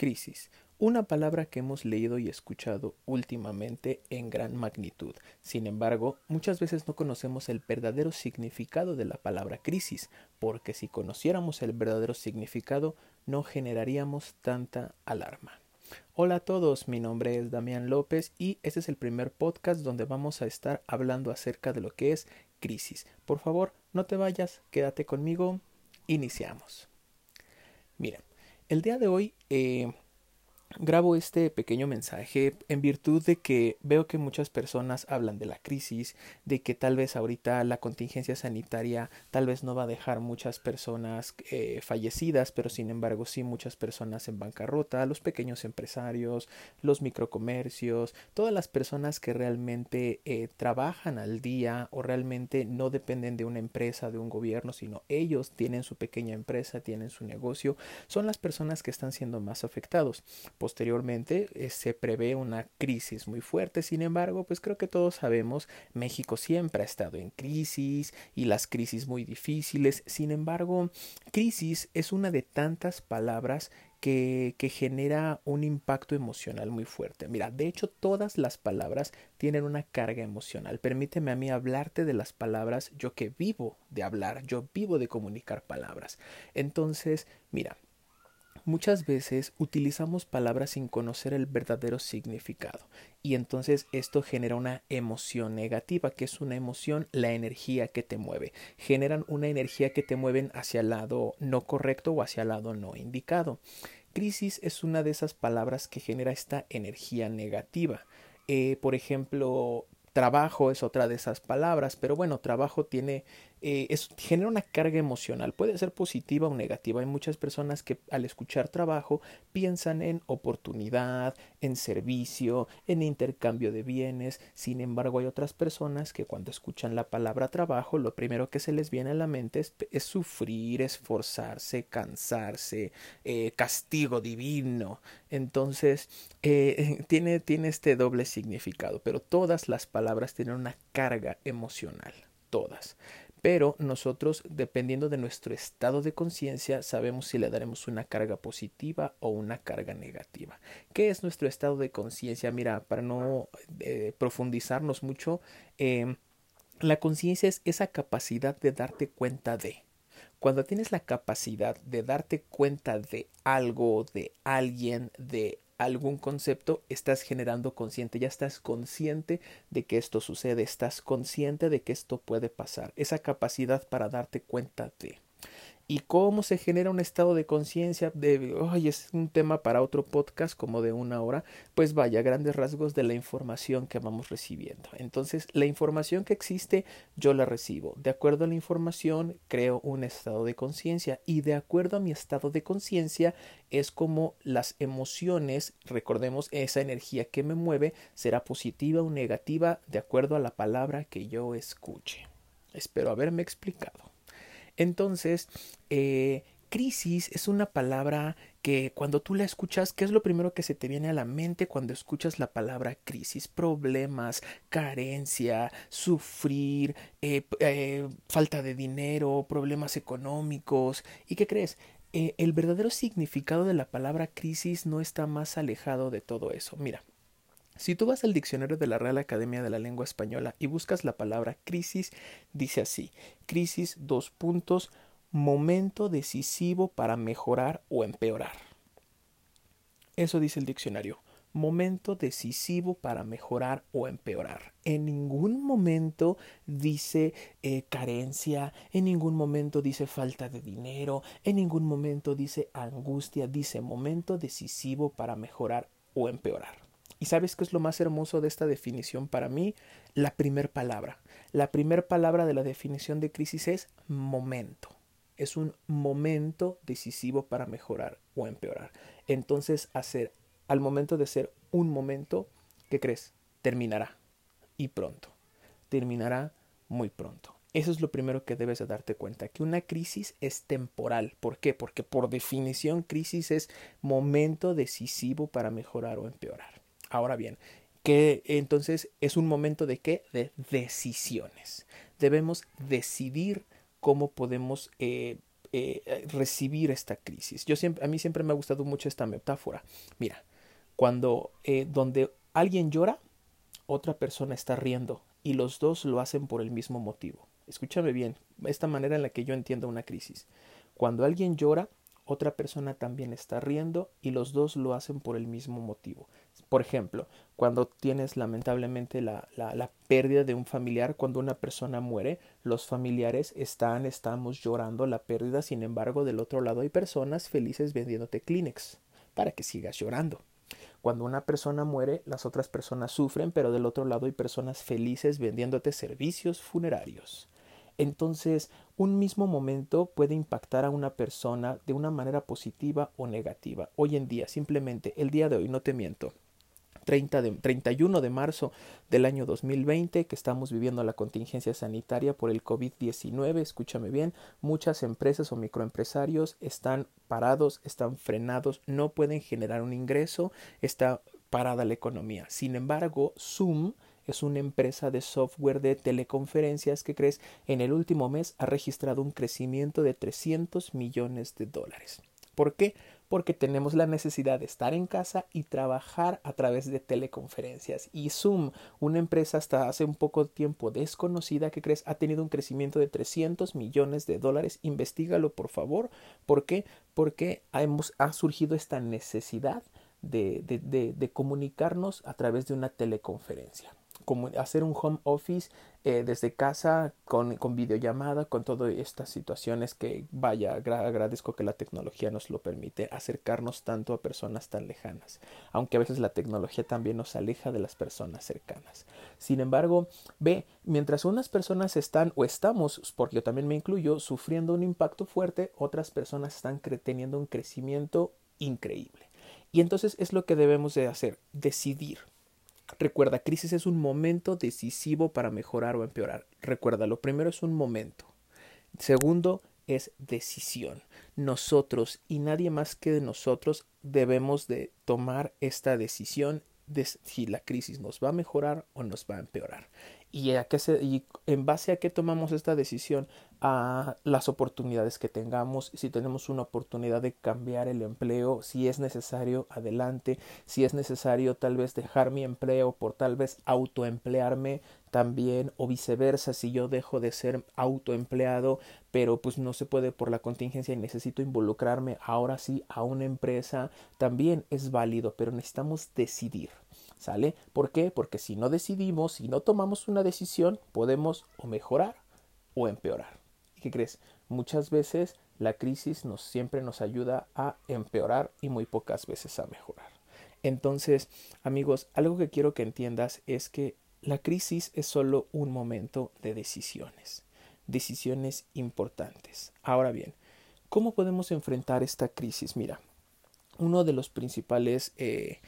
Crisis, una palabra que hemos leído y escuchado últimamente en gran magnitud. Sin embargo, muchas veces no conocemos el verdadero significado de la palabra crisis, porque si conociéramos el verdadero significado, no generaríamos tanta alarma. Hola a todos, mi nombre es Damián López y este es el primer podcast donde vamos a estar hablando acerca de lo que es crisis. Por favor, no te vayas, quédate conmigo. Iniciamos. Miren, el día de hoy eh, Grabo este pequeño mensaje en virtud de que veo que muchas personas hablan de la crisis, de que tal vez ahorita la contingencia sanitaria tal vez no va a dejar muchas personas eh, fallecidas, pero sin embargo sí muchas personas en bancarrota, los pequeños empresarios, los microcomercios, todas las personas que realmente eh, trabajan al día o realmente no dependen de una empresa, de un gobierno, sino ellos tienen su pequeña empresa, tienen su negocio, son las personas que están siendo más afectados. Posteriormente eh, se prevé una crisis muy fuerte, sin embargo, pues creo que todos sabemos, México siempre ha estado en crisis y las crisis muy difíciles, sin embargo, crisis es una de tantas palabras que, que, genera un impacto emocional muy fuerte. Mira, de hecho todas las palabras tienen una carga emocional. Permíteme a mí hablarte de las palabras, yo que vivo de hablar, yo vivo de comunicar palabras. Entonces, mira, Muchas veces utilizamos palabras sin conocer el verdadero significado y entonces esto genera una emoción negativa, que es una emoción, la energía que te mueve. Generan una energía que te mueven hacia el lado no correcto o hacia el lado no indicado. Crisis es una de esas palabras que genera esta energía negativa. Eh, por ejemplo, trabajo es otra de esas palabras, pero bueno, trabajo tiene eh, es, genera una carga emocional, puede ser positiva o negativa. Hay muchas personas que al escuchar trabajo piensan en oportunidad, en servicio, en intercambio de bienes. Sin embargo, hay otras personas que cuando escuchan la palabra trabajo, lo primero que se les viene a la mente es, sufrir, esforzarse, cansarse, eh, castigo divino. Entonces, eh, tiene, tiene este doble significado, pero todas las palabras tienen una carga emocional, todas pero nosotros, dependiendo de nuestro estado de conciencia, sabemos si le daremos una carga positiva o una carga negativa. ¿Qué es nuestro estado de conciencia? Mira, para no eh, profundizarnos mucho, em, la conciencia es esa capacidad de darte cuenta de. Cuando tienes la capacidad de darte cuenta de algo, de alguien, de algún concepto, estás generando consciente, ya estás consciente de que esto sucede, estás consciente de que esto puede pasar, esa capacidad para darte cuenta de y cómo se genera un estado de conciencia de, ay, es un tema para otro podcast como de una hora, pues vaya, grandes rasgos de la información que vamos recibiendo. Entonces, la información que existe, yo la recibo. De acuerdo a la información, creo un estado de conciencia y de acuerdo a mi estado de conciencia es como las emociones, recordemos, esa energía que me mueve, será positiva o negativa de acuerdo a la palabra que yo escuche. Espero haberme explicado. Entonces, eh, crisis es una palabra que cuando tú la escuchas, ¿qué es lo primero que se te viene a la mente cuando escuchas la palabra crisis? Problemas, carencia, sufrir, eh, eh, falta de dinero, problemas económicos. ¿Y qué crees? el verdadero significado de la palabra crisis no está más alejado de todo eso. Mira, si tú vas al diccionario de la Real Academia de la Lengua Española y buscas la palabra crisis, dice así, crisis dos puntos, momento decisivo para mejorar o empeorar. Eso dice el diccionario, momento decisivo para mejorar o empeorar. En ningún momento dice eh, carencia, en ningún momento dice falta de dinero, en ningún momento dice angustia, dice momento decisivo para mejorar o empeorar. ¿Y sabes qué es lo más hermoso de esta definición para mí? La primer palabra. La primer palabra de la definición de crisis es momento. Es un momento decisivo para mejorar o empeorar. Entonces, hacer al momento de ser un momento, ¿qué crees? Terminará. Y pronto. Terminará muy pronto. Eso es lo primero que debes de darte cuenta, que una crisis es temporal. ¿Por qué? Porque por definición crisis es momento decisivo para mejorar o empeorar. Ahora bien, que entonces es un momento de qué? De decisiones. Debemos decidir cómo podemos eh, eh, recibir esta crisis. Yo siempre, a mí siempre me ha gustado mucho esta metáfora. Mira, cuando eh, donde alguien llora, otra persona está riendo y los dos lo hacen por el mismo motivo. Escúchame bien, esta manera en la que yo entiendo una crisis. Cuando alguien llora, otra persona también está riendo y los dos lo hacen por el mismo motivo. Por ejemplo, cuando tienes lamentablemente la, la, pérdida de un familiar, cuando una persona muere, los familiares están, estamos llorando la pérdida, sin embargo, del otro lado hay personas felices vendiéndote Kleenex para que sigas llorando. Cuando una persona muere, las otras personas sufren, pero del otro lado hay personas felices vendiéndote servicios funerarios. Entonces, un mismo momento puede impactar a una persona de una manera positiva o negativa. Hoy en día, simplemente el día de hoy, no te miento, 30 de, 31 de marzo del año 2020, que estamos viviendo la contingencia sanitaria por el COVID-19, escúchame bien, muchas empresas o microempresarios están parados, están frenados, no pueden generar un ingreso, está parada la economía. Sin embargo, Zoom es una empresa de software de teleconferencias que crees en el último mes ha registrado un crecimiento de 300 millones de dólares. ¿Por qué? Porque tenemos la necesidad de estar en casa y trabajar a través de teleconferencias. Y Zoom, una empresa hasta hace un poco tiempo desconocida que crees ha tenido un crecimiento de 300 millones de dólares. Investígalo por favor. ¿Por qué? Porque hemos, ha surgido esta necesidad de, de comunicarnos a través de una teleconferencia hacer un home office eh, desde casa con, con, videollamada, con todas estas situaciones que vaya, agradezco que la tecnología nos lo permite acercarnos tanto a personas tan lejanas, aunque a veces la tecnología también nos aleja de las personas cercanas. Sin embargo, ve, mientras unas personas están o estamos, porque yo también me incluyo, sufriendo un impacto fuerte, otras personas están teniendo un crecimiento increíble. Y entonces es lo que debemos de hacer, decidir Recuerda, crisis es un momento decisivo para mejorar o empeorar. Recuerda, lo primero es un momento. Segundo es decisión. Nosotros y nadie más que de nosotros debemos de tomar esta decisión de si la crisis nos va a mejorar o nos va a empeorar. ¿Y, a qué se, y en base a qué tomamos esta decisión? A las oportunidades que tengamos, si tenemos una oportunidad de cambiar el empleo, si es necesario, adelante, si es necesario tal vez dejar mi empleo por tal vez autoemplearme también o viceversa, si yo dejo de ser autoempleado, pero pues no se puede por la contingencia y necesito involucrarme ahora sí a una empresa, también es válido, pero necesitamos decidir. ¿Sale? ¿Por qué? Porque si no decidimos, si no tomamos una decisión, podemos o mejorar o empeorar. ¿Y qué crees? Muchas veces la crisis nos siempre nos ayuda a empeorar y muy pocas veces a mejorar. Entonces, amigos, algo que quiero que entiendas es que la crisis es solo un momento de decisiones, decisiones importantes. Ahora bien, ¿cómo podemos enfrentar esta crisis? Mira, uno de los principales eh,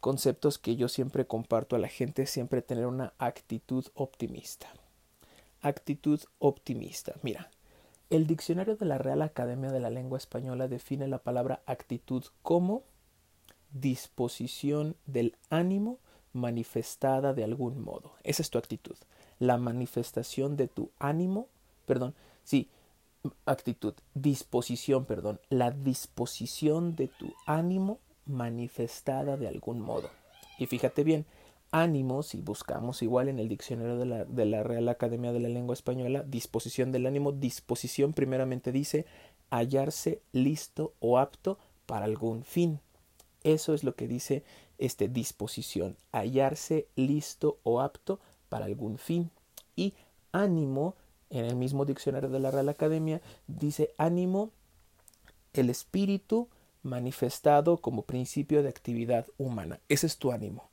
conceptos que yo siempre comparto a la gente siempre tener una actitud optimista. Actitud optimista. Mira, el diccionario de la Real Academia de la Lengua Española define la palabra actitud como disposición del ánimo manifestada de algún modo. Esa es tu actitud. La manifestación de tu ánimo, perdón, sí, actitud, disposición, perdón, la disposición de tu ánimo manifestada de algún modo. Y fíjate bien, ánimo, si buscamos igual en el diccionario de la, de la, Real Academia de la Lengua Española, disposición del ánimo, disposición primeramente dice hallarse listo o apto para algún fin. Eso es lo que dice este disposición, hallarse listo o apto para algún fin. Y ánimo, en el mismo diccionario de la Real Academia, dice ánimo, el espíritu, manifestado como principio de actividad humana. Ese es tu ánimo.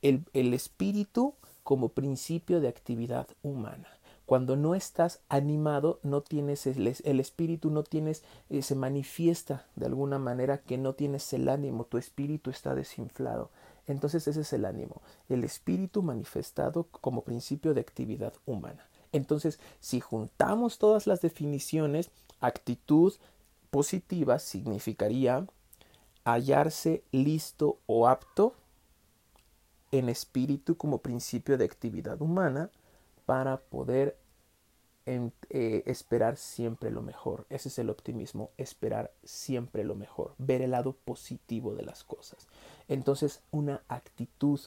El, el espíritu como principio de actividad humana. Cuando no estás animado, no tienes el, el, espíritu, no tienes, eh, se manifiesta de alguna manera que no tienes el ánimo, tu espíritu está desinflado. Entonces ese es el ánimo, el espíritu manifestado como principio de actividad humana. Entonces, si juntamos todas las definiciones, actitud, positiva significaría hallarse listo o apto en espíritu como principio de actividad humana para poder eh, esperar siempre lo mejor. Ese es el optimismo, esperar siempre lo mejor, ver el lado positivo de las cosas. Entonces, una actitud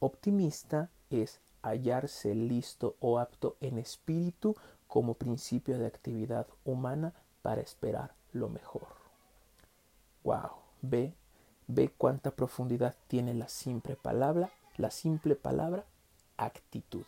optimista es hallarse listo o apto en espíritu como principio de actividad humana para esperar lo mejor. Wow, ve, ve cuánta profundidad tiene la simple palabra, la simple palabra actitud.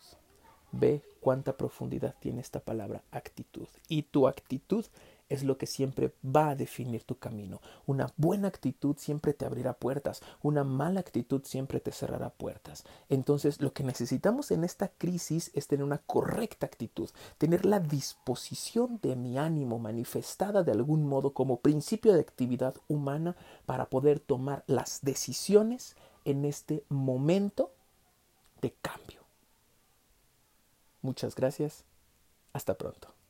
Ve cuánta profundidad tiene esta palabra actitud. Y tu actitud es lo que siempre va a definir tu camino. Una buena actitud siempre te abrirá puertas, una mala actitud siempre te cerrará puertas. Entonces lo que necesitamos en esta crisis es tener una correcta actitud, tener la disposición de mi ánimo manifestada de algún modo como principio de actividad humana para poder tomar las decisiones en este momento de cambio. Muchas gracias. Hasta pronto.